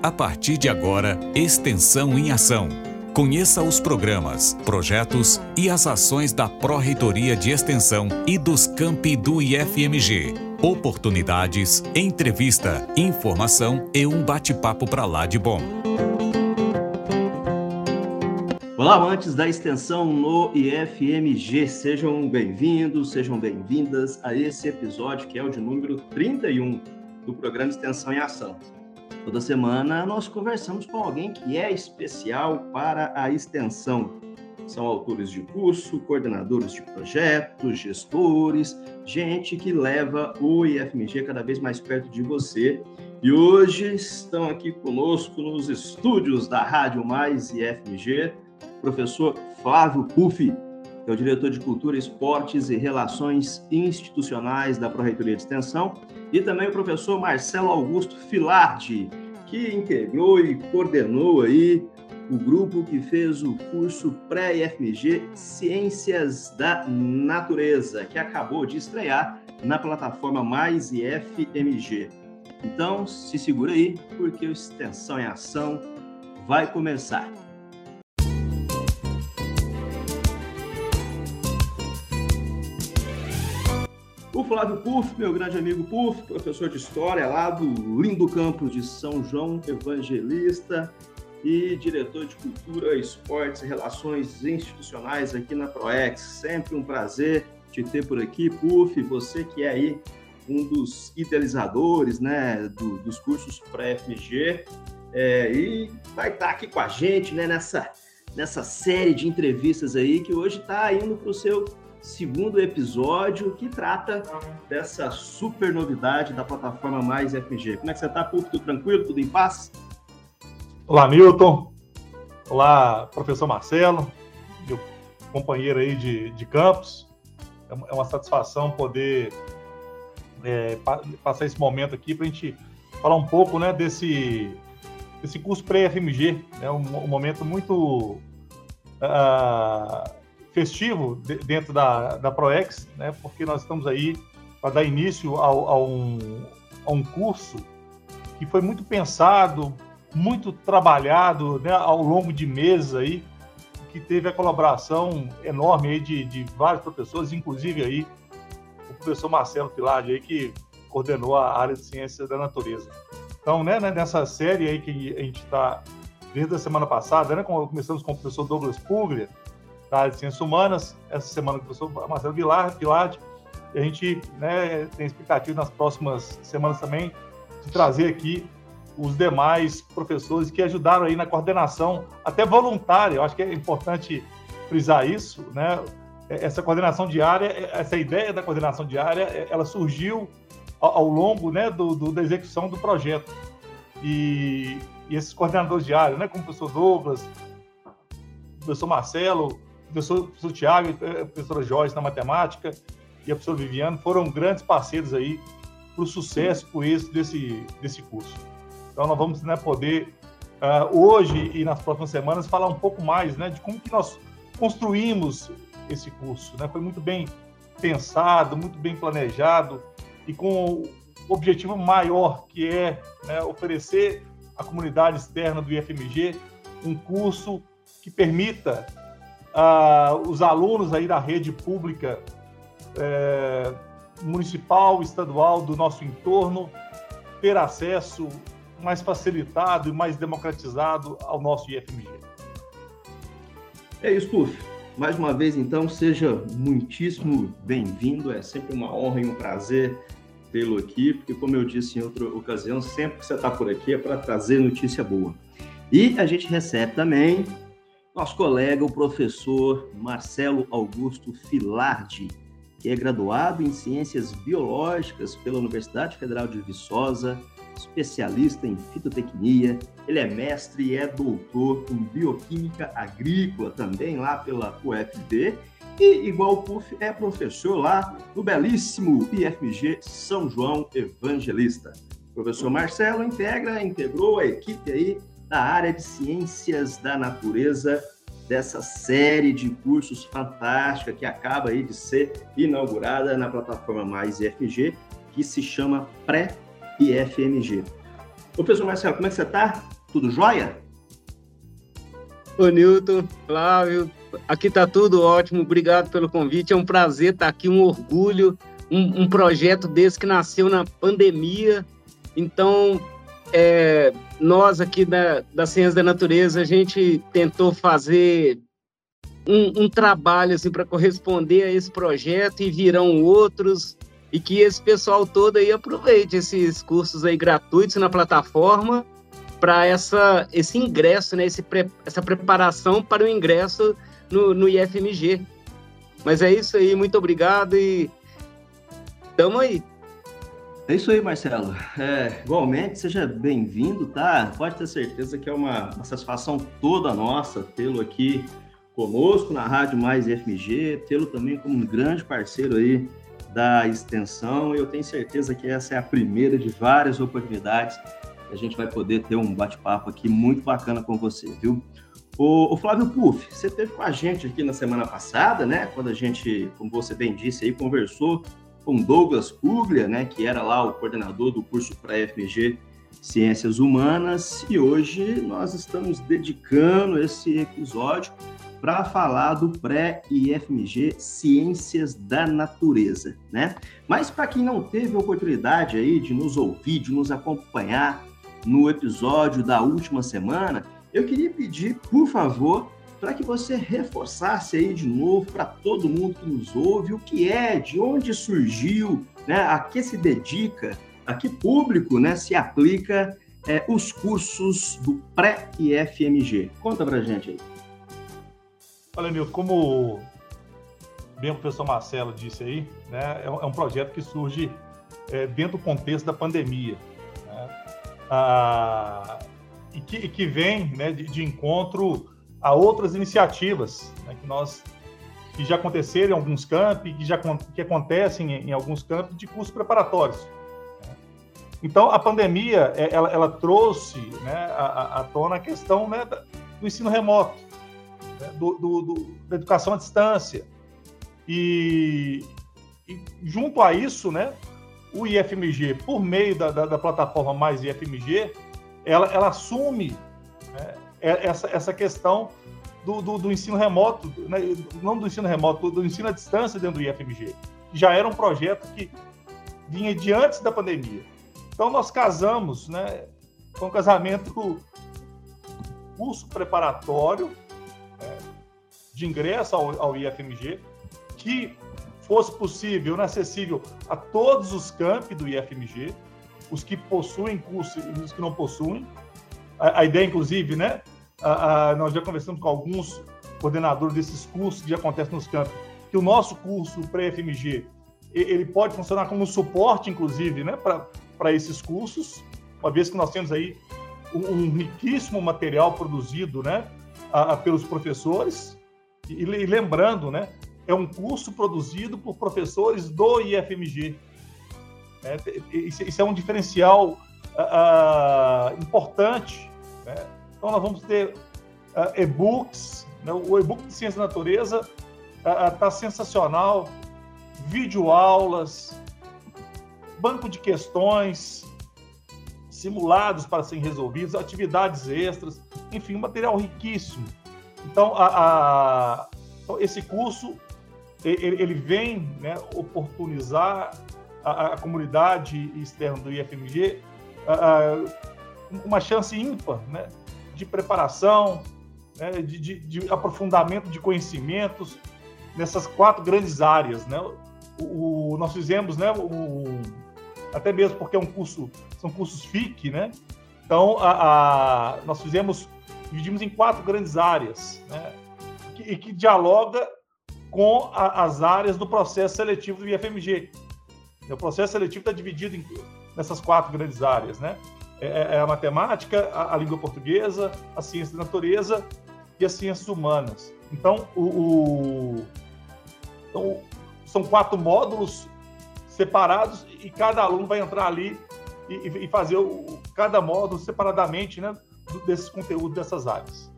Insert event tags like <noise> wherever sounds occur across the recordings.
A partir de agora, Extensão em Ação. Conheça os programas, projetos e as ações da Pró-Reitoria de Extensão e dos campi do IFMG. Oportunidades, entrevista, informação e um bate-papo para lá de bom. Olá, amantes da extensão no IFMG, sejam bem-vindos, sejam bem-vindas a esse episódio que é o de número 31 do programa Extensão em Ação. Toda semana nós conversamos com alguém que é especial para a extensão. São autores de curso, coordenadores de projetos, gestores, gente que leva o IFMG cada vez mais perto de você. E hoje estão aqui conosco nos estúdios da Rádio Mais IFMG, professor Flávio Puffi, que é o diretor de Cultura, Esportes e Relações Institucionais da Proreitoria de Extensão, e também o professor Marcelo Augusto Filardi, que integrou e coordenou aí o grupo que fez o curso pré-IFMG Ciências da Natureza, que acabou de estrear na plataforma Mais IFMG. Então, se segura aí, porque o Extensão em Ação vai começar. Flávio Puff, meu grande amigo Puff, professor de História lá do lindo campus de São João Evangelista e diretor de Cultura, Esportes e Relações Institucionais aqui na ProEx. Sempre um prazer te ter por aqui, Puff, você que é aí um dos idealizadores né, do, dos cursos pré-FMG é, e vai estar aqui com a gente né, nessa, nessa série de entrevistas aí que hoje está indo para o seu segundo episódio que trata dessa super novidade da plataforma Mais FG. Como é que você está, Puff? Tudo tranquilo? Tudo em paz? Olá, Milton. Olá, professor Marcelo, meu companheiro aí de, de campus. É uma satisfação poder é, passar esse momento aqui para a gente falar um pouco né, desse, desse curso pré-FMG. É né, um, um, momento muito uh, festivo dentro da, da ProEx, né, porque nós estamos aí para dar início a, um, a um curso que foi muito pensado, muito trabalhado né, ao longo de meses aí, que teve a colaboração enorme aí de, de vários professores, inclusive aí o professor Marcelo Pilade aí, que coordenou a área de ciência da natureza. Então, né, né nessa série aí que a gente está desde a semana passada, né, começamos com o professor Douglas Puglia, da de ciências humanas, essa semana com o professor Marcelo Vilar, Pilade, e a gente né, tem expectativa nas próximas semanas também de trazer aqui os demais professores que ajudaram aí na coordenação, até voluntária, eu acho que é importante frisar isso, né? Essa coordenação diária, essa ideia da coordenação diária, ela surgiu ao longo né, do, do da execução do projeto. E, e, esses coordenadores diários, né, como o professor Douglas, o professor Marcelo, professor, professor Tiago, a professora Joyce na matemática e a professora Viviane foram grandes parceiros aí para o sucesso, para o êxito desse, desse curso. Então, nós vamos né, poder, uh, hoje e nas próximas semanas, falar um pouco mais né, de como que nós construímos esse curso. Né? Foi muito bem pensado, muito bem planejado e com o objetivo maior, que é né, oferecer à comunidade externa do IFMG um curso que permita uh, os alunos aí da rede pública é, municipal, estadual do nosso entorno ter acesso mais facilitado e mais democratizado ao nosso IFMG. É isso, Puf. Mais uma vez, então, seja muitíssimo bem-vindo. É sempre uma honra e um prazer tê-lo aqui, porque, como eu disse em outra ocasião, sempre que você está por aqui é para trazer notícia boa. E a gente recebe também nosso colega, o professor Marcelo Augusto Filardi, que é graduado em Ciências Biológicas pela Universidade Federal de Viçosa, especialista em fitotecnia, ele é mestre e é doutor em bioquímica agrícola também lá pela UFB e, igual o PUF, é professor lá no belíssimo IFMG São João Evangelista. O professor Marcelo integra, integrou a equipe aí da área de Ciências da Natureza dessa série de cursos fantástica que acaba aí de ser inaugurada na plataforma Mais IFMG, que se chama Pré-IFMG. Professor Marcelo, como é que você está? Tudo jóia? Ô, Newton, Flávio, aqui está tudo ótimo. Obrigado pelo convite. É um prazer estar aqui, um orgulho. Um, um projeto desse que nasceu na pandemia. Então, é, nós aqui da, da Ciência da Natureza, a gente tentou fazer um, um trabalho assim, para corresponder a esse projeto e virão outros e que esse pessoal todo aí aproveite esses cursos aí gratuitos na plataforma para essa esse ingresso, né, esse pre, essa preparação para o ingresso no, no IFMG. Mas é isso aí, muito obrigado e tamo aí. É isso aí, Marcelo. É, igualmente, seja bem-vindo, tá? Pode ter certeza que é uma, uma satisfação toda nossa tê-lo aqui conosco na Rádio Mais FMG, tê-lo também como um grande parceiro aí da extensão. Eu tenho certeza que essa é a primeira de várias oportunidades que a gente vai poder ter um bate-papo aqui muito bacana com você, viu? O, Flávio Puff, você esteve com a gente aqui na semana passada, né? Quando a gente, como você bem disse aí, conversou com Douglas Puglia, né, que era lá o coordenador do curso para FMG Ciências Humanas, e hoje nós estamos dedicando esse episódio para falar do pré-IFMG Ciências da Natureza, né? Mas para quem não teve a oportunidade aí de nos ouvir, de nos acompanhar no episódio da última semana, eu queria pedir, por favor, para que você reforçasse aí de novo para todo mundo que nos ouve o que é, de onde surgiu, né, a que se dedica, a que público né, se aplica é, os cursos do pré-IFMG. Conta para gente aí. Olha, Nilton, como bem o professor Marcelo disse aí, né, é, um é projeto que surge é, dentro do contexto da pandemia. Né, ah, e, que, que, vem né, de, de encontro a outras iniciativas né, que nós que já aconteceram em alguns campos, que já que acontecem em, em alguns campos de cursos preparatórios. Né. Então, a pandemia é, ela, ela trouxe né, à, à tona a questão né, do ensino remoto, né, do, do, do, da educação à distância. E, e, junto a isso, né, o IFMG, por meio da, da, da plataforma Mais IFMG, ela, ela assume né, essa, essa questão do, do, do ensino remoto, né, não do ensino remoto, do ensino à distância dentro do IFMG, já era um projeto que vinha de antes da pandemia. Então, nós casamos, né, com um casamento curso preparatório né, de ingresso ao, ao IFMG, que fosse possível, né, acessível a todos os campi do IFMG, os que possuem curso e os que não possuem, a, a ideia, inclusive, né? A, a, nós já conversamos com alguns coordenadores desses cursos que já acontecem nos campos, que o nosso curso pré-FMG ele pode funcionar como suporte, inclusive, né, para esses cursos, uma vez que nós temos aí um, um riquíssimo material produzido né, a, a, pelos professores. E, e, lembrando, né, é um curso produzido por professores do IFMG. É, isso, isso, é um diferencial uh, importante né? Então, nós vamos ter uh, e-books. Né? O e-book de Ciência da Natureza está uh, sensacional. Videoaulas, banco de questões, simulados para serem resolvidos, atividades extras, enfim, material riquíssimo. Então, a, a, então, esse curso ele, ele vem né, oportunizar a, a, comunidade externa do IFMG uma chance ímpar né, de preparação, né, de, de, de, aprofundamento de conhecimentos nessas quatro grandes áreas. Né? O, nós fizemos, né, o, até mesmo porque é um curso, são cursos FIC, né? Então, a, a nós fizemos, dividimos em quatro grandes áreas, né? E que dialoga com a, as áreas do processo seletivo do IFMG. O processo seletivo está dividido em, nessas quatro grandes áreas, né? É, é, é a matemática, a, língua portuguesa, a ciência da natureza e as ciências humanas. Então, o, o, então, são quatro módulos separados e cada aluno vai entrar ali e, e fazer o, cada módulo separadamente né, desses conteúdos dessas áreas.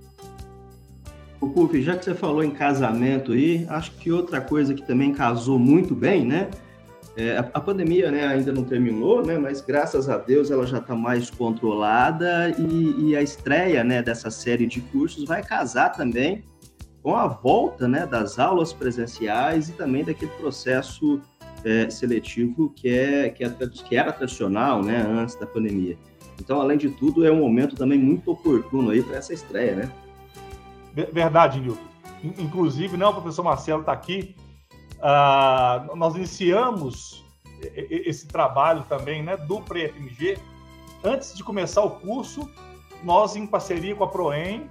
O Puff, já que você falou em casamento aí, acho que outra coisa que também casou muito bem, né? É, a, a, pandemia né, ainda não terminou, né, mas graças a Deus ela já está mais controlada e, e, a estreia né, dessa série de cursos vai casar também com a volta né, das aulas presenciais e também daquele processo é, seletivo que, é, que, é, que era tradicional né, antes da pandemia. Então, além de tudo, é um momento também muito oportuno para essa estreia, né? Verdade, Nilton. Inclusive, né, o professor Marcelo está aqui. Uh, nós iniciamos esse trabalho também né, do pré-FMG. Antes de começar o curso, nós, em parceria com a ProEM,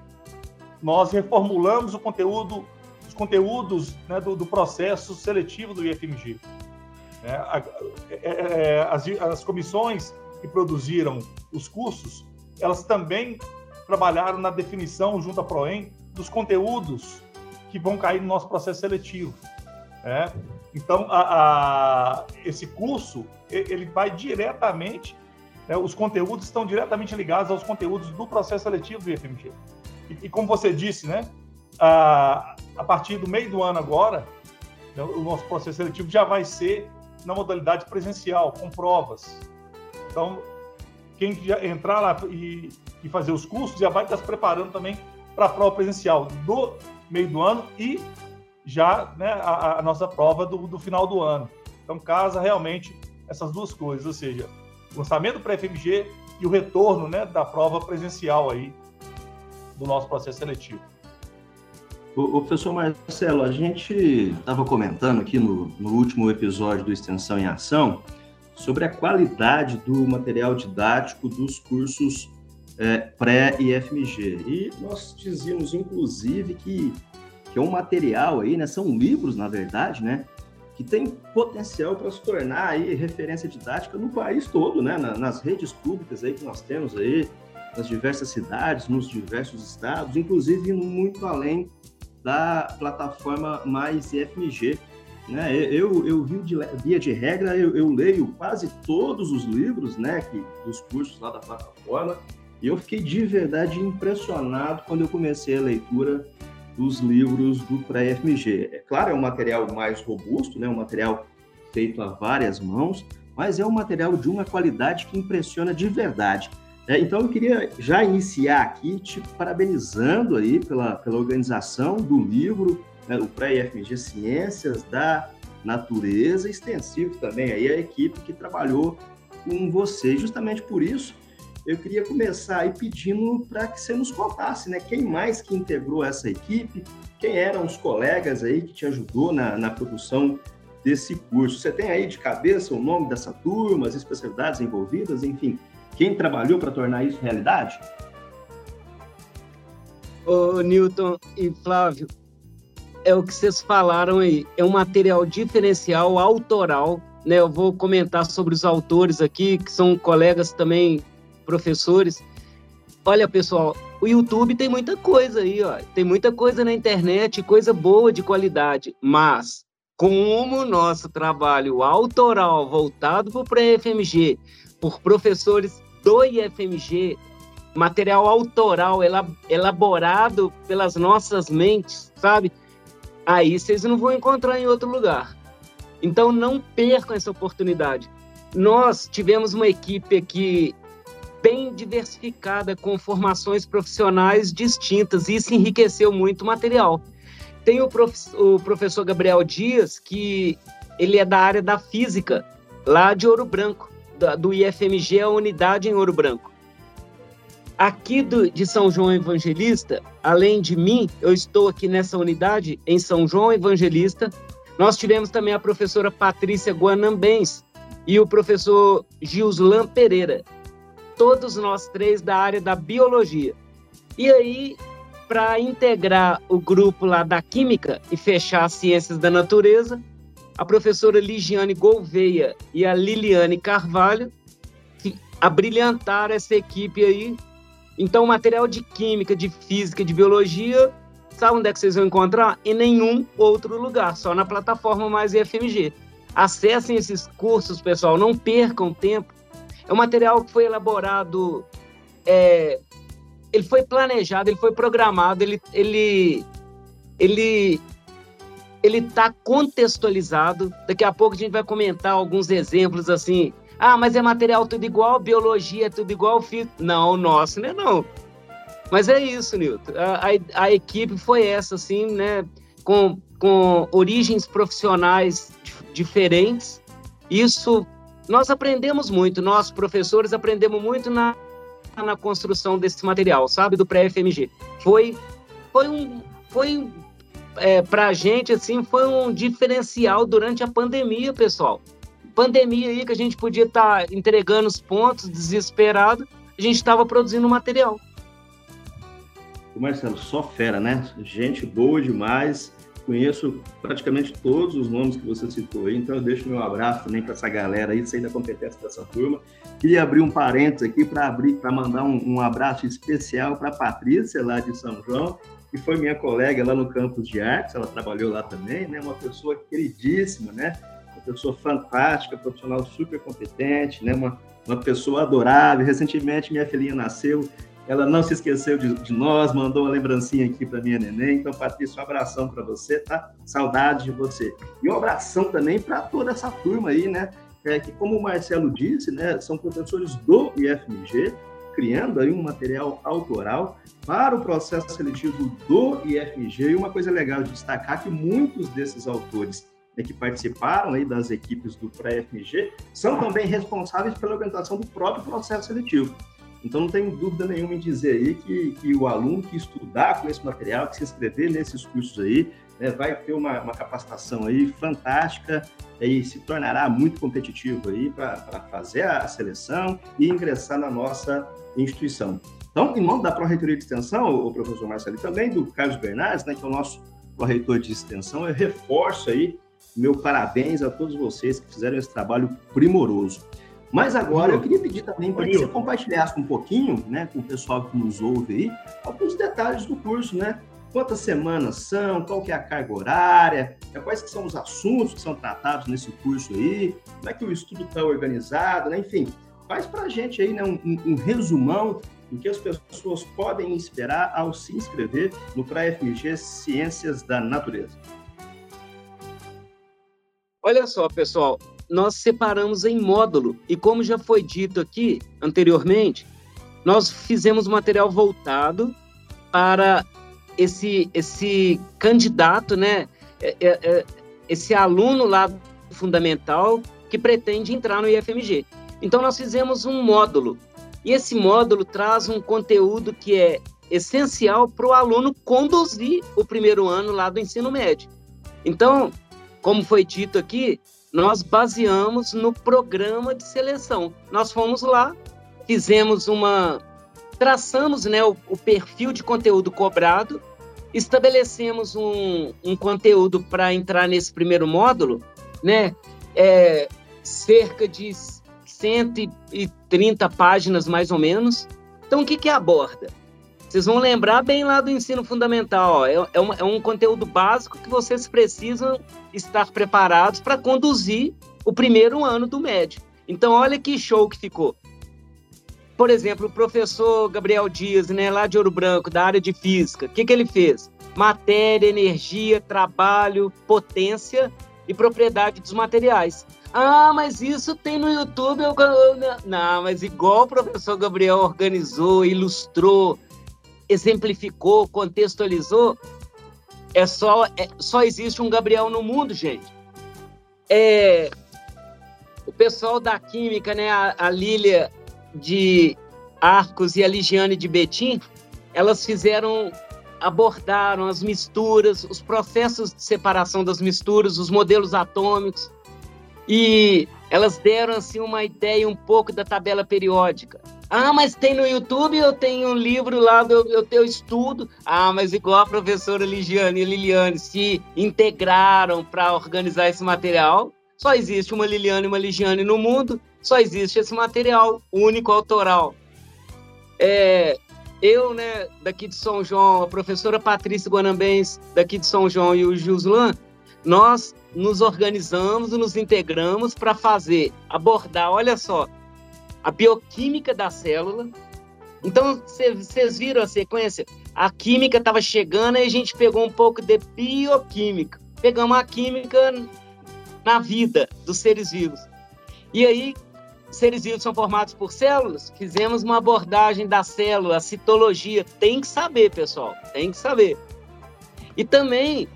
nós reformulamos o conteúdo, os conteúdos né, do, do, processo seletivo do IFMG. É, é, é, as, as comissões que produziram os cursos, elas também trabalharam na definição, junto à ProEM, dos conteúdos que vão cair no nosso processo seletivo. É? Então, a, a, esse curso, ele vai diretamente, né, os conteúdos estão diretamente ligados aos conteúdos do processo seletivo do IFMG. E, e como você disse, né, a, a partir do meio do ano agora, né, o nosso processo seletivo já vai ser na modalidade presencial, com provas. Então, quem entrar lá e, e fazer os cursos já vai estar se preparando também para a prova presencial do meio do ano e já né, a, a, nossa prova do, do, final do ano. Então, casa realmente essas duas coisas, ou seja, o lançamento para FMG e o retorno né, da prova presencial aí do nosso processo seletivo. O, o professor Marcelo, a gente estava comentando aqui no, no último episódio do Extensão em Ação sobre a qualidade do material didático dos cursos é, pré-IFMG. E nós dizíamos, inclusive, que, que é um material aí, né? São livros, na verdade, né? Que tem potencial para se tornar aí referência didática no país todo, né? nas redes públicas aí que nós temos aí, nas diversas cidades, nos diversos estados, inclusive indo muito além da plataforma mais IFMG. Né? Eu, eu vi de, via de regra, eu, eu, leio quase todos os livros né, que, dos cursos lá da plataforma, e eu fiquei de verdade impressionado quando eu comecei a leitura dos livros do pré-FMG. É claro, é um material mais robusto, né, um material feito a várias mãos, mas é um material de uma qualidade que impressiona de verdade. É, então, eu queria já iniciar aqui te parabenizando aí pela, pela organização do livro, né, o pré-IFMG Ciências da Natureza, extensivo também aí a equipe que trabalhou com você. Justamente por isso, eu queria começar aí pedindo para que você nos contasse, né, quem mais que integrou essa equipe, quem eram os colegas aí que te ajudou na, na produção desse curso. Você tem aí de cabeça o nome dessa turma, as especialidades envolvidas, enfim, quem trabalhou para tornar isso realidade? Ô, Newton e Flávio, é o que vocês falaram aí. É um material diferencial, autoral. Né? Eu vou comentar sobre os autores aqui, que são colegas também, professores. Olha, pessoal, o YouTube tem muita coisa aí, ó. Tem muita coisa na internet, coisa boa de qualidade. Mas, como o nosso trabalho autoral voltado para o pré-FMG, por professores do IFMG, material autoral elaborado pelas nossas mentes, sabe? Aí vocês não vão encontrar em outro lugar. Então não percam essa oportunidade. Nós tivemos uma equipe aqui bem diversificada, com formações profissionais distintas, e isso enriqueceu muito o material. Tem o, prof, o professor Gabriel Dias, que ele é da área da física, lá de Ouro Branco do IFMG, a unidade em Ouro Branco. Aqui do, de São João Evangelista, além de mim, eu estou aqui nessa unidade em São João Evangelista. Nós tivemos também a professora Patrícia Guanambens e o professor Gilslan Pereira. Todos nós três da área da biologia. E aí, para integrar o grupo lá da química e fechar as ciências da natureza, a professora Ligiane Gouveia e a Liliane Carvalho que abrilhantaram essa equipe aí. Então, material de química, de física, de biologia, sabe onde é que vocês vão encontrar? Em nenhum outro lugar, só na plataforma Mais IFMG. Acessem esses cursos, pessoal, não percam tempo. É um material que foi elaborado, é, ele foi planejado, ele foi programado, ele, ele, ele ele está contextualizado. Daqui a pouco a gente vai comentar alguns exemplos assim. Ah, mas é material tudo igual, biologia é tudo igual, física. Não, nosso, né? Não. Mas é isso, Nilton. A, a, a, equipe foi essa, assim, né? Com, com origens profissionais diferentes. Isso, nós aprendemos muito, nós, professores, aprendemos muito na, na construção desse material, sabe? Do pré-FMG. Foi, foi um. Foi é, para a gente, assim, foi um diferencial durante a pandemia, pessoal. Pandemia aí que a gente podia estar tá entregando os pontos, desesperado, a gente estava produzindo material. Marcelo, só fera, né? Gente boa demais. Conheço praticamente todos os nomes que você citou aí, então eu deixo meu abraço também para essa galera aí, sei da competência dessa turma. Queria abrir um parênteses aqui para abrir, para mandar um, um abraço especial para a Patrícia, lá de São João, que foi minha colega lá no campus de artes, ela trabalhou lá também, né? Uma pessoa queridíssima, né? Uma pessoa fantástica, profissional super competente, né? Uma, uma pessoa adorável. Recentemente minha filhinha nasceu, ela não se esqueceu de, de nós, mandou uma lembrancinha aqui para minha neném. Então, Patrícia, um abração para você, tá? Saudade de você. E um abração também para toda essa turma aí, né? É, que, como o Marcelo disse, né, são professores do IFMG, criando aí um material autoral para o processo seletivo do IFMG. E uma coisa legal de destacar que muitos desses autores né, que participaram aí das equipes do pré-FMG são também responsáveis pela organização do próprio processo seletivo. Então, não tenho dúvida nenhuma em dizer aí que, que o aluno que estudar com esse material, que se inscrever nesses cursos aí, né, vai ter uma, uma, capacitação aí fantástica e se tornará muito competitivo aí para fazer a seleção e ingressar na nossa instituição. Então, em nome da Pró-Reitoria de Extensão, o professor Marcelo, e também do Carlos Bernardes, né, que é o nosso Pró-Reitor de Extensão, eu reforço aí meu parabéns a todos vocês que fizeram esse trabalho primoroso. Mas agora eu queria pedir também para que você compartilhasse um pouquinho, né, com o pessoal que nos ouve aí, alguns detalhes do curso, né? Quantas semanas são, qual que é a carga horária, né, quais que são os assuntos que são tratados nesse curso aí, como é que o estudo está organizado, né? Enfim, faz para a gente aí né, um, um, resumão do que as pessoas podem esperar ao se inscrever no PRA-FMG Ciências da Natureza. Olha só, pessoal, nós separamos em módulo e como já foi dito aqui anteriormente, nós fizemos material voltado para esse esse candidato, né, é, é, é, esse aluno lá fundamental que pretende entrar no IFMG. Então, nós fizemos um módulo. E esse módulo traz um conteúdo que é essencial para o aluno conduzir o primeiro ano lá do ensino médio. Então, como foi dito aqui, nós baseamos no programa de seleção. Nós fomos lá, fizemos uma. traçamos né, o, o perfil de conteúdo cobrado, estabelecemos um, um conteúdo para entrar nesse primeiro módulo, né? É, cerca de 130 páginas mais ou menos. Então, o que, que aborda? Vocês vão lembrar bem lá do ensino fundamental. Ó, é, é, um, é um conteúdo básico que vocês precisam estar preparados para conduzir o primeiro ano do médio. Então, olha que show que ficou. Por exemplo, o professor Gabriel Dias, né, lá de Ouro Branco, da área de física, o que, que ele fez? Matéria, energia, trabalho, potência e propriedade dos materiais. Ah, mas isso tem no YouTube. Eu... Não, mas igual o professor Gabriel organizou, ilustrou, exemplificou, contextualizou, é só, é, só existe um Gabriel no mundo, gente. É, o pessoal da química, né, a, a Lília de Arcos e a Ligiane de Betim, elas fizeram, abordaram as misturas, os processos de separação das misturas, os modelos atômicos, e elas deram assim uma ideia um pouco da tabela periódica. Ah, mas tem no YouTube, eu tenho um livro lá, eu, eu, eu estudo. Ah, mas igual a professora Ligiane e Liliane se integraram para organizar esse material. Só existe uma Liliane e uma Ligiane no mundo, só existe esse material único, autoral. É, eu, né, daqui de São João, a professora Patrícia Guanambens, daqui de São João, e o Juslan, nós nos organizamos, nos integramos para fazer, abordar, olha só, a bioquímica da célula. Então, vocês viram a sequência? A química estava chegando e a gente pegou um pouco de bioquímica. pegamos a química na vida dos seres vivos. E aí, seres vivos são formados por células, fizemos uma abordagem da célula, a citologia. Tem que saber, pessoal, tem que saber. E também,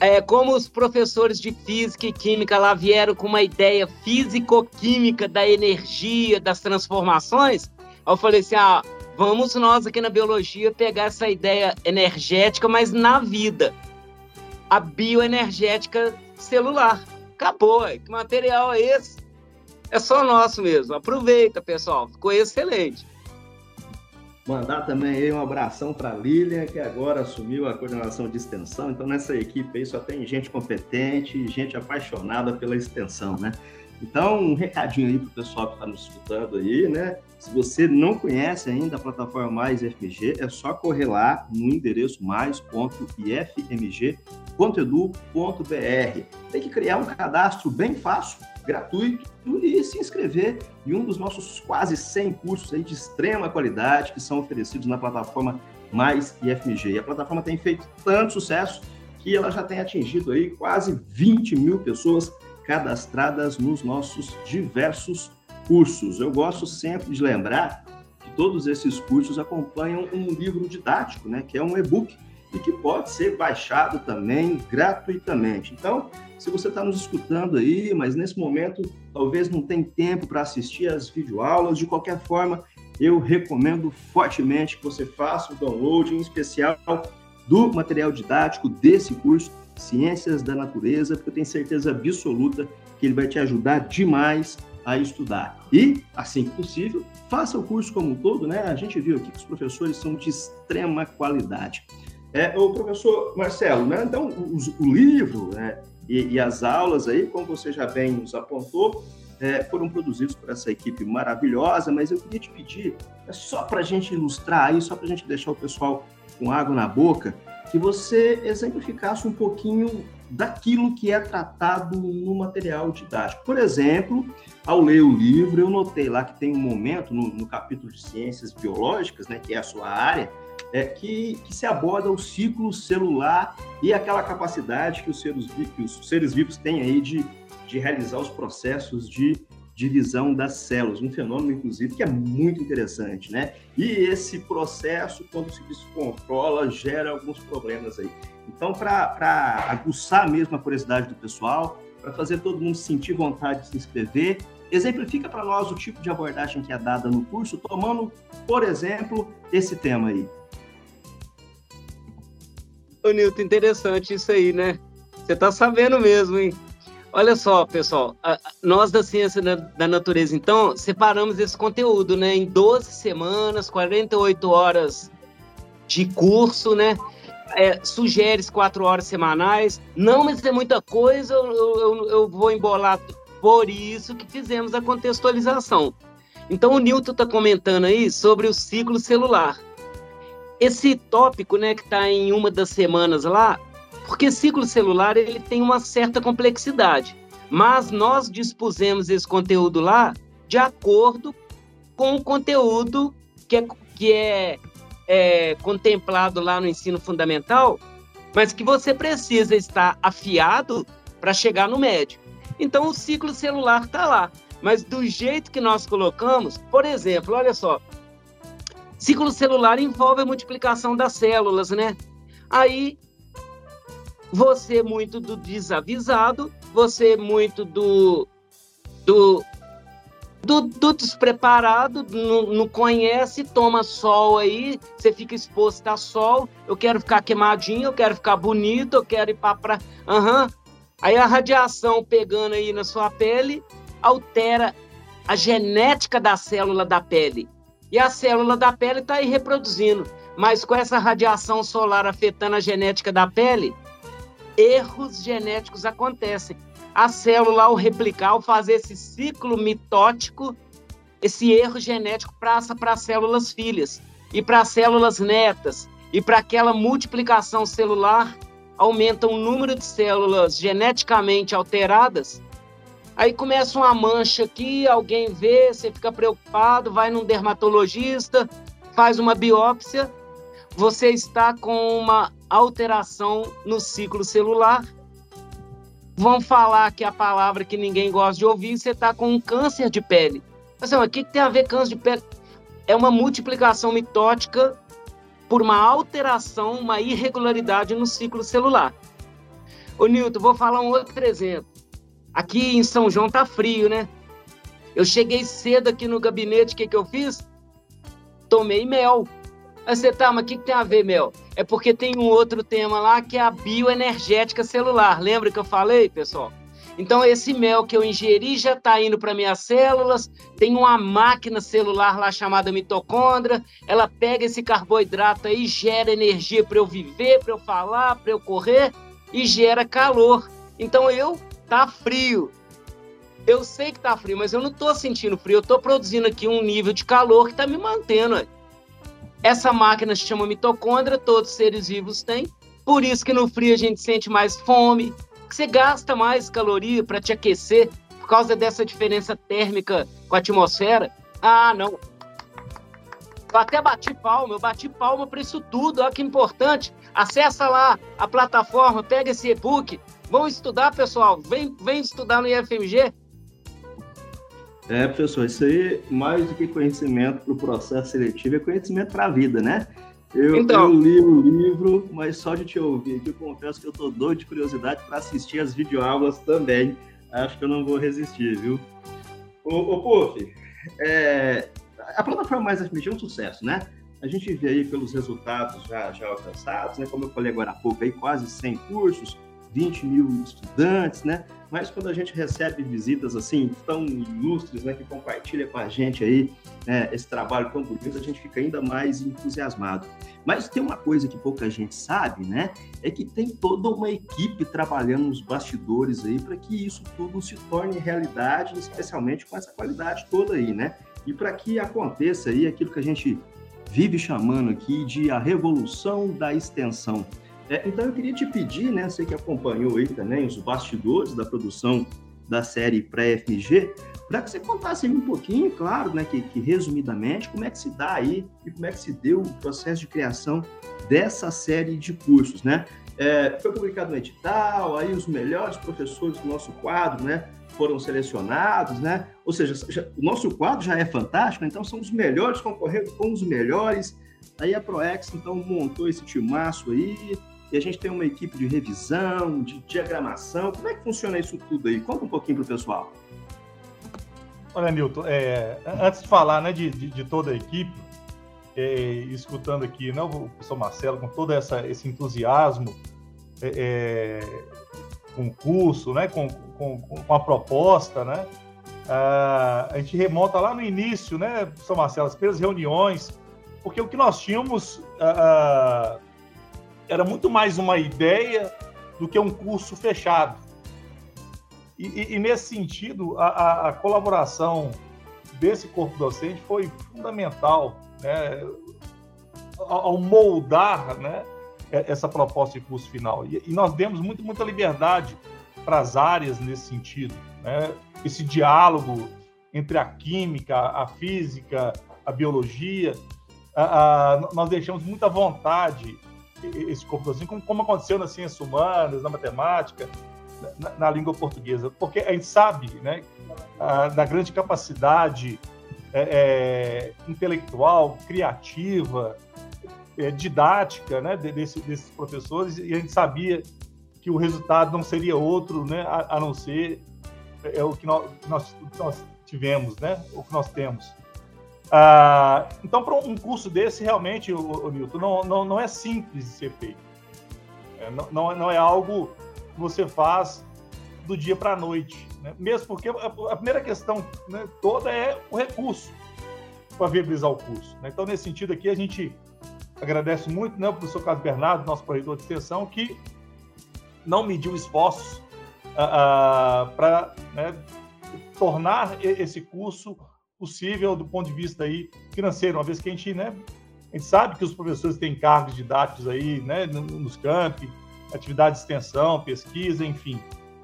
é, como os professores de física e química lá vieram com uma ideia físico-química da energia, das transformações, eu falei assim: ah, vamos nós aqui na biologia pegar essa ideia energética, mas na vida. A bioenergética celular. Acabou, que material é esse? É só nosso mesmo. Aproveita, pessoal. Ficou excelente. Mandar também um abração para Lilian, que agora assumiu a coordenação de extensão. Então, nessa equipe aí só tem gente competente, gente apaixonada pela extensão, né? Então, um recadinho aí para o pessoal que está nos escutando aí, né? Se você não conhece ainda a plataforma Mais FMG, é só correr lá no endereço mais.ifmg.edu.br. Tem que criar um cadastro bem fácil, gratuito e se inscrever em um dos nossos quase 100 cursos aí de extrema qualidade que são oferecidos na plataforma Mais IFMG. E a plataforma tem feito tanto sucesso que ela já tem atingido aí quase 20 mil pessoas cadastradas nos nossos diversos cursos. Eu gosto sempre de lembrar que todos esses cursos acompanham um livro didático, né, que é um e-book e que pode ser baixado também gratuitamente. Então, se você está nos escutando aí, mas nesse momento talvez não tem tempo para assistir às videoaulas, de qualquer forma, eu recomendo fortemente que você faça o download, em especial do material didático desse curso Ciências da Natureza, porque eu tenho certeza absoluta que ele vai te ajudar demais a estudar. E, assim que possível, faça o curso como um todo, né? A gente viu aqui que os professores são de extrema qualidade. É, o professor Marcelo, né? Então, o, livro né? e, e, as aulas aí, como você já bem nos apontou, é, foram produzidos por essa equipe maravilhosa, mas eu queria te pedir, é só para a gente ilustrar aí, só para a gente deixar o pessoal com água na boca, que você exemplificasse um pouquinho daquilo que é tratado no material didático. Por exemplo, ao ler o livro, eu notei lá que tem um momento no, no capítulo de ciências biológicas, né, que é a sua área, é, que, que, se aborda o ciclo celular e aquela capacidade que os seres, que os seres vivos têm aí de, de realizar os processos de divisão das células, um fenômeno, inclusive, que é muito interessante, né? E esse processo, quando se descontrola, gera alguns problemas aí. Então, para aguçar mesmo a curiosidade do pessoal, para fazer todo mundo sentir vontade de se inscrever, exemplifica para nós o tipo de abordagem que é dada no curso, tomando, por exemplo, esse tema aí. Ô, Nilton, interessante isso aí, né? Você está sabendo mesmo, hein? Olha só, pessoal, nós da Ciência da Natureza, então, separamos esse conteúdo, né, em 12 semanas, 48 horas de curso, né, é, sugere quatro horas semanais. Não, mas é muita coisa, eu, eu, eu vou embolar. Por isso que fizemos a contextualização. Então, o Newton está comentando aí sobre o ciclo celular. Esse tópico, né, que está em uma das semanas lá, porque ciclo celular ele tem uma certa complexidade, mas nós dispusemos esse conteúdo lá de acordo com o conteúdo que é, que é, é contemplado lá no ensino fundamental, mas que você precisa estar afiado para chegar no médio. Então o ciclo celular está lá, mas do jeito que nós colocamos, por exemplo, olha só, ciclo celular envolve a multiplicação das células, né? Aí você muito do desavisado, você muito do do, do, do despreparado, não, não, conhece, toma sol aí, você fica exposto a sol, eu quero ficar queimadinho, eu quero ficar bonito, eu quero ir para pra... Uhum. Aí a radiação pegando aí na sua pele altera a genética da célula da pele. E a célula da pele está aí reproduzindo. Mas com essa radiação solar afetando a genética da pele, erros genéticos acontecem. A célula, ao replicar, ao fazer esse ciclo mitótico, esse erro genético passa para as células filhas e para as células netas e para aquela multiplicação celular aumenta o número de células geneticamente alteradas. Aí começa uma mancha aqui, alguém vê, você fica preocupado, vai num dermatologista, faz uma biópsia, você está com uma alteração no ciclo celular vão falar que a palavra que ninguém gosta de ouvir, você está com um câncer de pele. Mas, o que, que tem a ver câncer de pele? É uma multiplicação mitótica por uma alteração, uma irregularidade no ciclo celular. Ô, Nilton, vou falar um outro exemplo. Aqui em São João tá frio, né? Eu cheguei cedo aqui no gabinete, o que, que eu fiz? Tomei mel. Aí você tá, mas o que, que tem a ver, mel? É porque tem um outro tema lá que é a bioenergética celular. Lembra que eu falei, pessoal? Então, esse mel que eu ingeri já está indo para minhas células, tem uma máquina celular lá chamada mitocôndria, ela pega esse carboidrato aí, gera energia para eu viver, para eu falar, para eu correr, e gera calor. Então, eu tá frio. Eu sei que tá frio, mas eu não estou sentindo frio, eu estou produzindo aqui um nível de calor que está me mantendo. Essa máquina se chama mitocôndria, todos os seres vivos têm, por isso que no frio a gente sente mais fome, que você gasta mais caloria para te aquecer por causa dessa diferença térmica com a atmosfera. Ah, não. Eu até bati palma, eu bati palma para isso tudo, olha que importante. Acessa lá a plataforma, pega esse e-book, vão estudar, pessoal, vem, vem estudar no IFMG. É, professor, isso aí, mais do que conhecimento para o processo seletivo, é conhecimento para a vida, né? Eu, então, eu, li o livro, mas só de te ouvir aqui, eu confesso que eu tô doido de curiosidade para assistir as videoaulas também. Acho que eu não vou resistir, viu? Ô, ô Puff, é, a plataforma Mais FMG é um sucesso, né? A gente vê aí pelos resultados já, já alcançados, né? Como eu falei agora há pouco, aí quase 100 cursos, 20 mil estudantes, né? Mas quando a gente recebe visitas assim tão ilustres, né, que compartilha com a gente aí né, esse trabalho tão bonito, a gente fica ainda mais entusiasmado. Mas tem uma coisa que pouca gente sabe, né? É que tem toda uma equipe trabalhando nos bastidores aí para que isso tudo se torne realidade, especialmente com essa qualidade toda aí, né? E para que aconteça aí aquilo que a gente vive chamando aqui de a revolução da extensão. É, então eu queria te pedir, né, você que acompanhou aí também os bastidores da produção da série pré-FMG, para que você contasse um pouquinho, claro, né, que, que, resumidamente, como é que se dá aí e como é que se deu o processo de criação dessa série de cursos, né? É, foi publicado no edital, aí os melhores professores do nosso quadro, né, foram selecionados, né? Ou seja, já, o nosso quadro já é fantástico, então são os melhores concorrendo com os melhores. Aí a ProEx, então, montou esse timaço aí, e a gente tem uma equipe de revisão, de diagramação. Como é que funciona isso tudo aí? Conta um pouquinho para o pessoal. Olha, Nilton, é, antes de falar né, de, de, de toda a equipe, é, escutando aqui né, o professor Marcelo com todo essa, esse entusiasmo é, é com o curso, né, com, com, com a proposta, né, a gente remonta lá no início, né, professor Marcelo, as primeiras reuniões, porque o que nós tínhamos era muito mais uma ideia do que um curso fechado. E, e, e nesse sentido, a, a, colaboração desse corpo docente foi fundamental né, ao moldar né, essa proposta de curso final. E, e nós demos muito, muita liberdade para as áreas nesse sentido. Né? Esse diálogo entre a química, a física, a biologia, a, a, nós deixamos muita vontade esse corpo assim, como, como aconteceu nas ciências humanas, na matemática, na, na, língua portuguesa, porque a gente sabe, né, a, da grande capacidade é, é, intelectual, criativa, é, didática, né, desse, desses professores, e a gente sabia que o resultado não seria outro, né, a, a não ser é, o que nós, nós, nós tivemos, né, o que nós temos. Ah, então, para um curso desse, realmente, o, o não, não, não é simples de ser feito. É, não, não, não é algo que você faz do dia para a noite. Né? Mesmo porque a, a primeira questão né, toda é o recurso para viabilizar o curso. Né? Então, nesse sentido aqui, a gente agradece muito né, ao professor Carlos Bernardo, nosso corredor de extensão, que não mediu esforços ah, ah, para né, tornar esse curso possível do ponto de vista aí financeiro, uma vez que a gente, né, a gente sabe que os professores têm cargos didáticos aí, né, nos campi, atividade de extensão, pesquisa, enfim.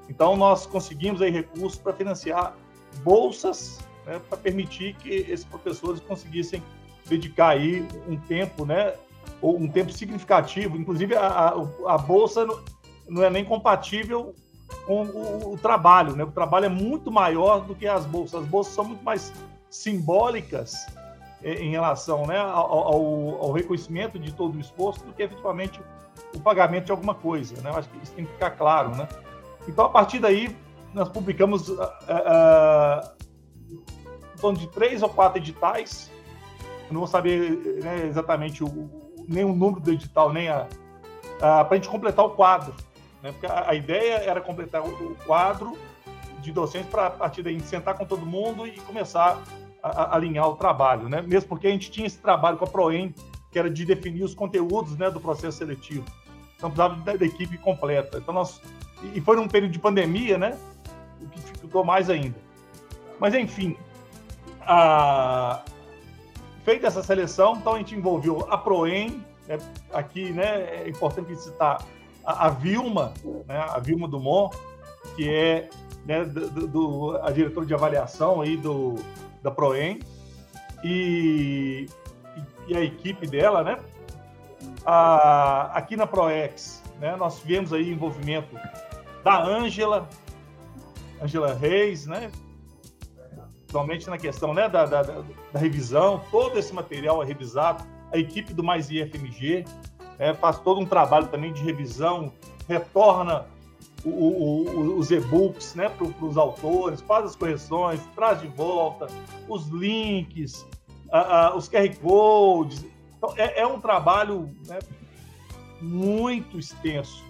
Então nós conseguimos aí recursos para financiar bolsas, né, para permitir que esses professores conseguissem dedicar aí um tempo, né, ou um tempo significativo. Inclusive a, a, a bolsa não, é nem compatível com o, o, trabalho, né? O trabalho é muito maior do que as bolsas. As bolsas são muito mais simbólicas em relação né, ao, ao, reconhecimento de todo o esforço do que efetivamente o pagamento de alguma coisa. Né? Eu acho que isso tem que ficar claro. Né? Então, a partir daí, nós publicamos uh, uh, em torno de três ou quatro editais. Eu não vou saber né, exatamente o, nem o número do edital, nem a, a para a gente completar o quadro. Né? Porque a, a, ideia era completar o, o quadro de docentes para, a partir daí, sentar com todo mundo e começar a, alinhar o trabalho, né? Mesmo porque a gente tinha esse trabalho com a ProEM, que era de definir os conteúdos né, do processo seletivo. Então, precisava da, da equipe completa. Então, nós... E foi num período de pandemia, né? O que dificultou mais ainda. Mas, enfim, a... feita essa seleção, então a gente envolveu a ProEM, né? aqui né, é importante citar a, a Vilma, né, a Vilma Dumont, que é né, do, do, a diretora de avaliação aí do, da Proem, e, e a equipe dela, né? A, aqui na Proex, né, nós tivemos aí envolvimento da Ângela, Ângela Reis, né? Principalmente na questão né, da, da, da, revisão, todo esse material é revisado, a equipe do Mais IFMG, é, faz todo um trabalho também de revisão, retorna o, o, os e-books né, para os autores, faz as correções, traz de volta os links, a, a, os QR Codes. Então, é, é um trabalho né, muito extenso.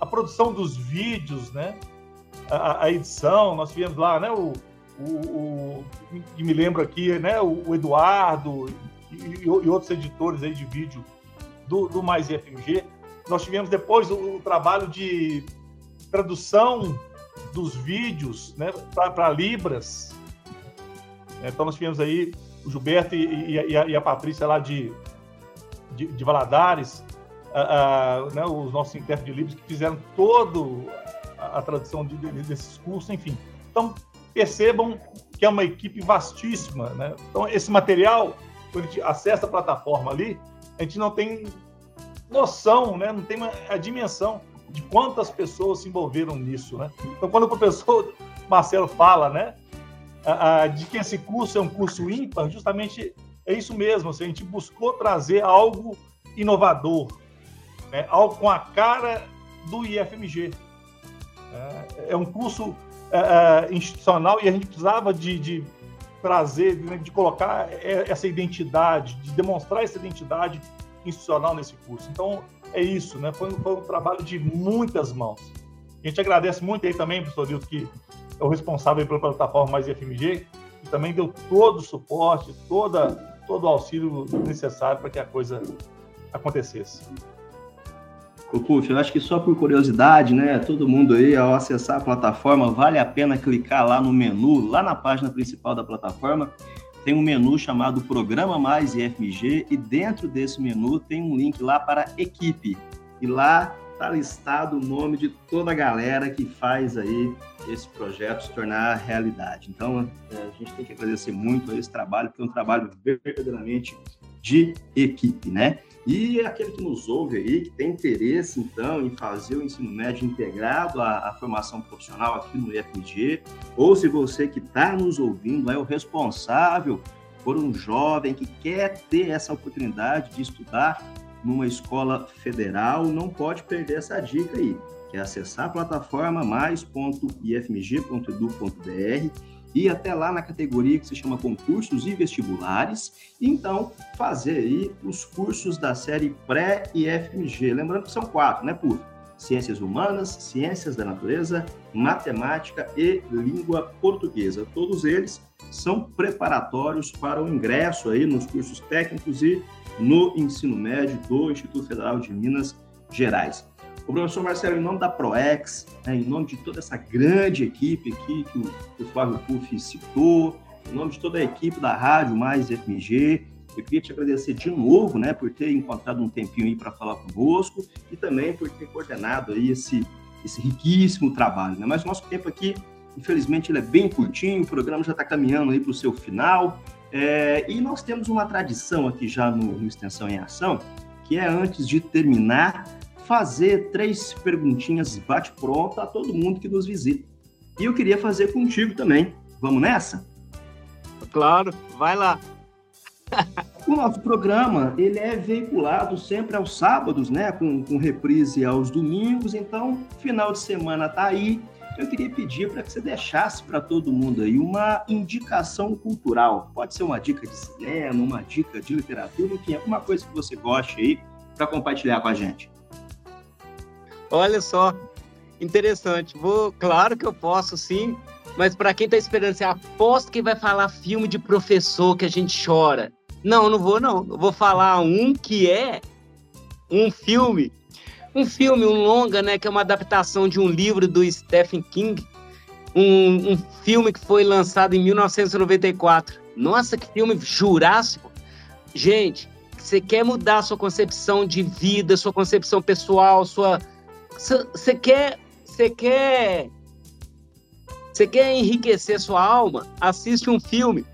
A produção dos vídeos, né, a, a edição, nós tivemos lá né, o, o, que me lembro aqui, né, o, Eduardo e, e, outros editores aí de vídeo do, do Mais IFMG. Nós tivemos depois o, o trabalho de tradução dos vídeos né, para Libras. Então nós tivemos aí o Gilberto e, e, a, e a, Patrícia lá de, de, de Valadares, né, os nossos intérpretes de Libras, que fizeram todo a, a tradução de, de, desses cursos, enfim. Então percebam que é uma equipe vastíssima. Né? Então esse material, quando a gente acessa a plataforma ali, a gente não tem noção, né? não tem uma, a dimensão de quantas pessoas se envolveram nisso. Né? Então, quando o professor <laughs> Marcelo fala né, de que esse curso é um curso ímpar, justamente é isso mesmo. Assim, a gente buscou trazer algo inovador, né, algo com a cara do IFMG. É, é um curso é, é, institucional e a gente precisava de, de trazer, de, de colocar essa identidade, de demonstrar essa identidade institucional nesse curso. Então, é isso, né? Foi, foi um trabalho de muitas mãos. A gente agradece muito aí também, professor Nilton, que é o responsável pela plataforma Mais IFMG, que também deu todo o suporte, toda, todo o auxílio necessário para que a coisa acontecesse. Puf, eu acho que só por curiosidade, né? Todo mundo aí, ao acessar a plataforma, vale a pena clicar lá no menu, lá na página principal da plataforma, tem um menu chamado Programa Mais IFMG e dentro desse menu tem um link lá para equipe. E lá está listado o nome de toda a galera que faz aí esse projeto se tornar realidade. Então, é, a gente tem que agradecer muito esse trabalho, porque é um trabalho verdadeiramente de equipe, né? E aquele que nos ouve aí, que tem interesse, então, em fazer o ensino médio integrado à, à formação profissional aqui no IFMG, ou se você que está nos ouvindo é o responsável por um jovem que quer ter essa oportunidade de estudar numa escola federal, não pode perder essa dica aí, que é acessar a plataforma mais.ifmg.edu.br ir até lá na categoria que se chama concursos e vestibulares, e então fazer aí os cursos da série pré e FMG. Lembrando que são quatro, né, por Ciências Humanas, Ciências da Natureza, Matemática e Língua Portuguesa. Todos eles são preparatórios para o ingresso aí nos cursos técnicos e no ensino médio do Instituto Federal de Minas Gerais. O professor Marcelo, em nome da ProEx, né, em nome de toda essa grande equipe aqui que o, que o Flávio Puff citou, em nome de toda a equipe da Rádio Mais FMG, eu queria te agradecer de novo, né, por ter encontrado um tempinho aí para falar conosco e também por ter coordenado aí esse, esse riquíssimo trabalho, né? Mas o nosso tempo aqui, infelizmente, ele é bem curtinho, o programa já está caminhando aí para o seu final, é, e nós temos uma tradição aqui já no, no Extensão em Ação, que é antes de terminar, fazer três perguntinhas bate-pronto a todo mundo que nos visita. E eu queria fazer contigo também. Vamos nessa? Claro, vai lá. O nosso programa ele é veiculado sempre aos sábados, né, com, com reprise aos domingos. Então, final de semana tá aí. Eu queria pedir para que você deixasse para todo mundo aí uma indicação cultural. Pode ser uma dica de cinema, uma dica de literatura, enfim, alguma coisa que você goste aí para compartilhar com a gente. Olha só, interessante. Vou, claro que eu posso sim, mas para quem está esperando, você aposta que vai falar filme de professor que a gente chora. Não, não vou não. Eu vou falar um que é um filme, um filme, um longa, né, que é uma adaptação de um livro do Stephen King, um, um filme que foi lançado em 1994. Nossa, que filme jurássico! Gente, você quer mudar sua concepção de vida, sua concepção pessoal, sua você quer você quer você quer enriquecer sua alma? Assiste um filme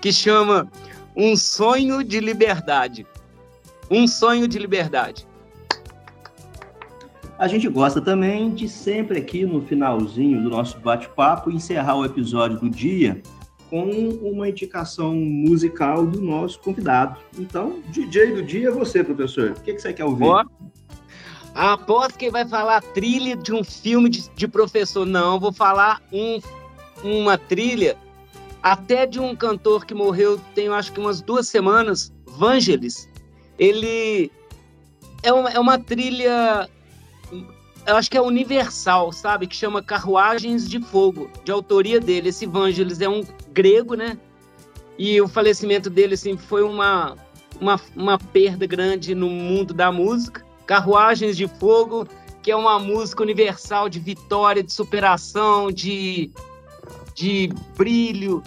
que chama Um Sonho de Liberdade. Um Sonho de Liberdade. A gente gosta também de sempre aqui no finalzinho do nosso bate-papo encerrar o episódio do dia com uma indicação musical do nosso convidado. Então, DJ do dia é você, professor. O que, que você quer ouvir? Boa. Aposto que vai falar trilha de um filme de, de professor. Não, vou falar um, uma trilha até de um cantor que morreu tem, acho que umas duas semanas, Vangelis. Ele é uma, é uma trilha, eu acho que é universal, sabe? Que chama Carruagens de Fogo, de autoria dele. Esse Vangelis é um grego, né? E o falecimento dele, assim, foi uma, uma, uma perda grande no mundo da música. Carruagens de Fogo, que é uma música universal de vitória, de superação, de, de brilho,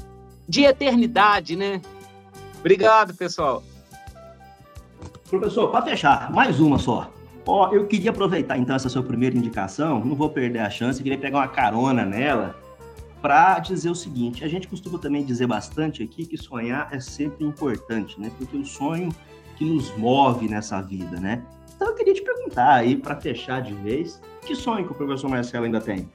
de eternidade, né? Obrigado, pessoal. Professor, para fechar, mais uma só. Ó, eu queria aproveitar então essa sua primeira indicação, não vou perder a chance, queria pegar uma carona nela para dizer o seguinte: a gente costuma também dizer bastante aqui que sonhar é sempre importante, né? Porque o sonho que nos move nessa vida, né? Então eu queria te perguntar aí, para fechar de vez, que sonho que o professor Marcelo ainda tem?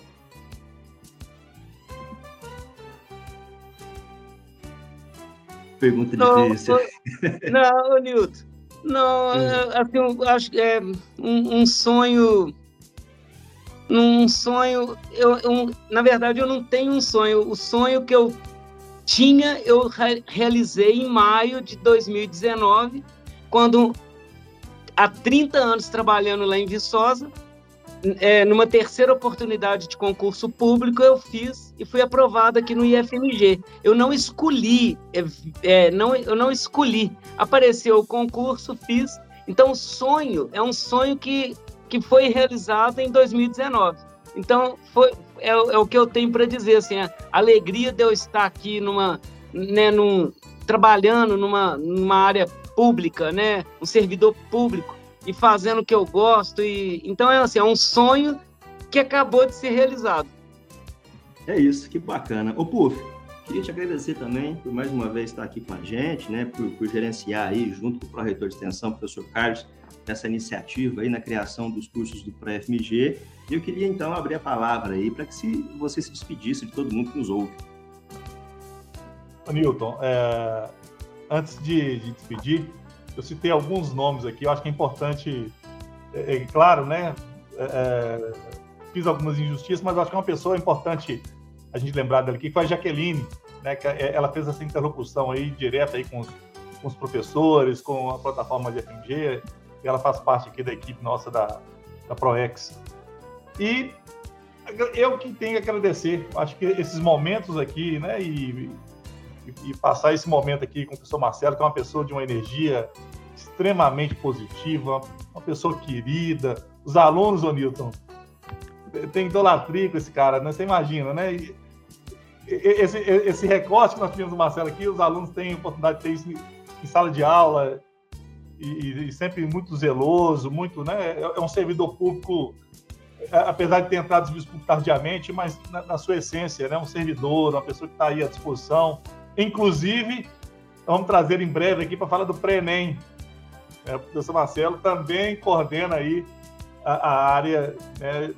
Pergunta não, difícil. Não, Nilton. Não, hum. assim, eu acho que é um, um sonho. Um sonho. Eu, eu, na verdade, eu não tenho um sonho. O sonho que eu tinha, eu re realizei em maio de 2019, quando há 30 anos trabalhando lá em Viçosa. É, numa terceira oportunidade de concurso público, eu fiz e fui aprovado aqui no IFMG. Eu não escolhi, é, é, não, eu não escolhi. Apareceu o concurso, fiz. Então, o sonho é um sonho que, que foi realizado em 2019. Então, foi, é, é o que eu tenho para dizer. Assim, a alegria de eu estar aqui numa, né, num, trabalhando numa, numa área pública, né? Um servidor público e fazendo o que eu gosto. E então é assim, é um sonho que acabou de ser realizado. É isso, que bacana. Ô Puf, queria te agradecer também por mais uma vez estar aqui com a gente, né? Por, por gerenciar aí, junto com o Pró-Reitor de Extensão, professor Carlos, essa iniciativa aí na criação dos cursos do Pré-FMG. E eu queria então abrir a palavra aí para que se, você se despedisse de todo mundo que nos ouve. Newton, é, antes de, de despedir, eu citei alguns nomes aqui, eu acho que é importante, é, é claro, né? É, é, fiz algumas injustiças, mas eu acho que é uma pessoa importante a gente lembrar dela aqui, que foi a Jaqueline, né? Que é, ela fez essa interlocução aí direta aí com os, com os professores, com a plataforma de FMG, e ela faz parte aqui da equipe nossa da, da ProEx. E eu que tenho que agradecer, acho que esses momentos aqui, né? E e, passar esse momento aqui com o professor Marcelo, que é uma pessoa de uma energia extremamente positiva, uma pessoa querida. Os alunos, ô Newton, tem idolatria com esse cara, né? Você imagina, né? E, esse, esse recorte que nós tivemos do Marcelo aqui, os alunos têm oportunidade de ter isso em sala de aula e, e sempre muito zeloso, muito, né? É, é um servidor público, é, apesar de ter entrado tardiamente, mas na, na, sua essência, né? Um servidor, uma pessoa que está aí à disposição, Inclusive, vamos trazer em breve aqui para falar do pré-ENEM. É, o professor Marcelo também coordena aí a, a área né,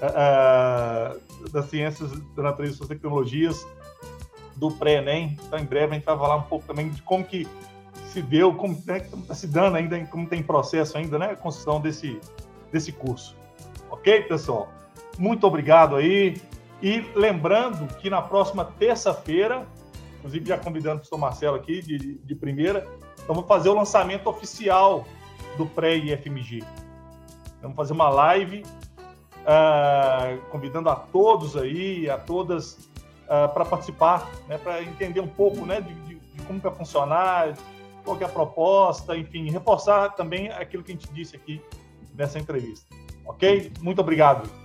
a, das ciências da natureza e suas tecnologias do pré-ENEM. Então, em breve, a gente vai falar um pouco também de como que se deu, como está né, tá se dando ainda, como tem processo ainda, né, a construção desse, desse curso. Ok, pessoal? Muito obrigado aí. E lembrando que na próxima terça-feira, inclusive já convidando o professor Marcelo aqui de, de primeira, vamos fazer o lançamento oficial do pré-IFMG. Vamos fazer uma live uh, convidando a todos aí, a todas uh, para participar, né, para entender um pouco né, de, de, de como vai funcionar, qual é a proposta, enfim, reforçar também aquilo que a gente disse aqui nessa entrevista. Ok? Muito obrigado.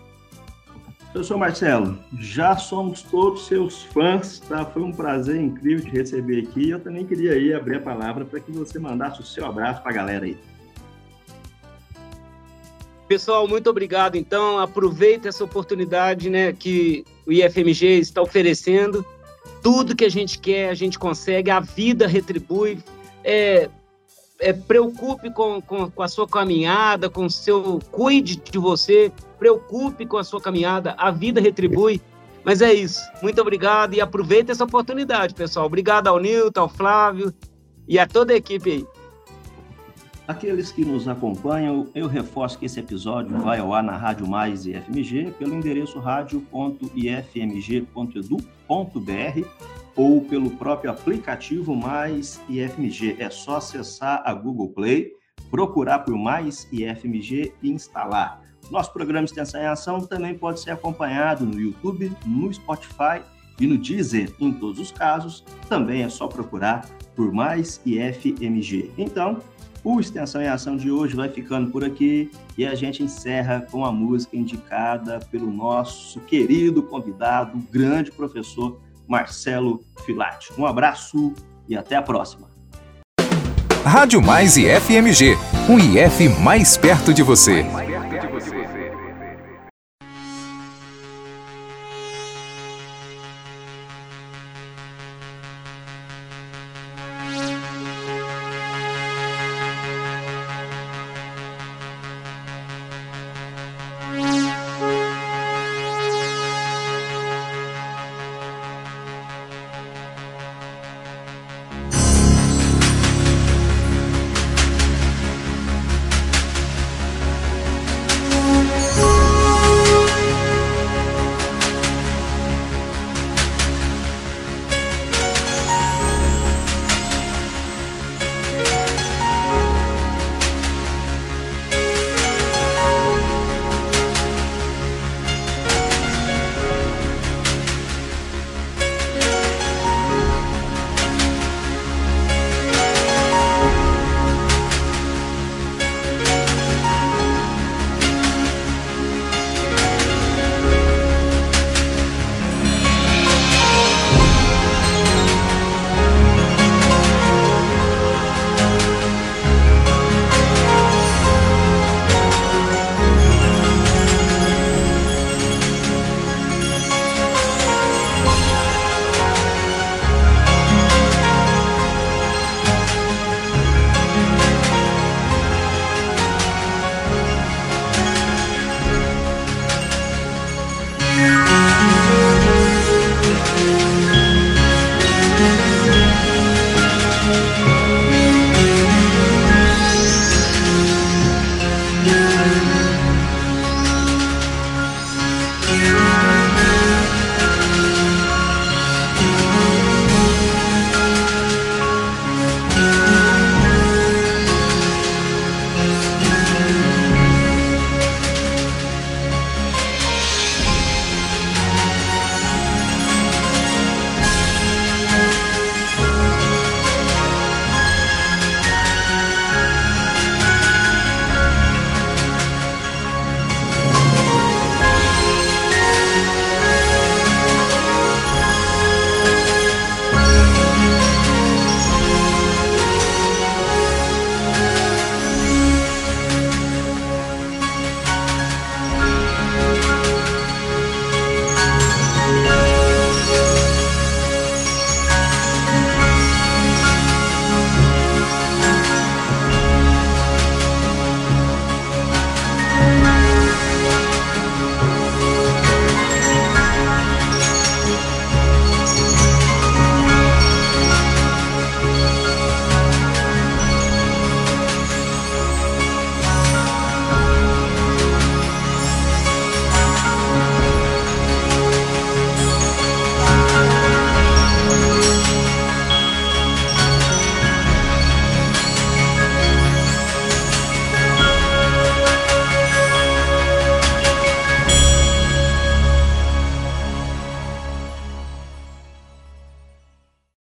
Professor Marcelo, já somos todos seus fãs, tá? Foi um prazer incrível te receber aqui. Eu também queria aí abrir a palavra para que você mandasse o seu abraço para a galera aí. Pessoal, muito obrigado. Então, aproveita essa oportunidade, né, que o IFMG está oferecendo. Tudo que a gente quer, a gente consegue. A vida retribui é, é, preocupe com, com, com, a sua caminhada, com o seu. Cuide de você, preocupe com a sua caminhada, a vida retribui. Mas é isso. Muito obrigado e aproveite essa oportunidade, pessoal. Obrigado ao Nilton, ao Flávio e a toda a equipe aí. Aqueles que nos acompanham, eu reforço que esse episódio vai ao ar na Rádio Mais e FMG pelo endereço radio.ifmg.edu.br ou pelo próprio aplicativo Mais IFMG. É só acessar a Google Play, procurar por Mais IFMG e instalar. Nosso programa Extensão em Ação também pode ser acompanhado no YouTube, no Spotify e no Deezer. Em todos os casos, também é só procurar por Mais IFMG. Então, o Extensão em Ação de hoje vai ficando por aqui e a gente encerra com a música indicada pelo nosso querido convidado, grande professor Marcelo Filati. Um abraço e até a próxima. Rádio Mais e FMG, um IF mais perto de você.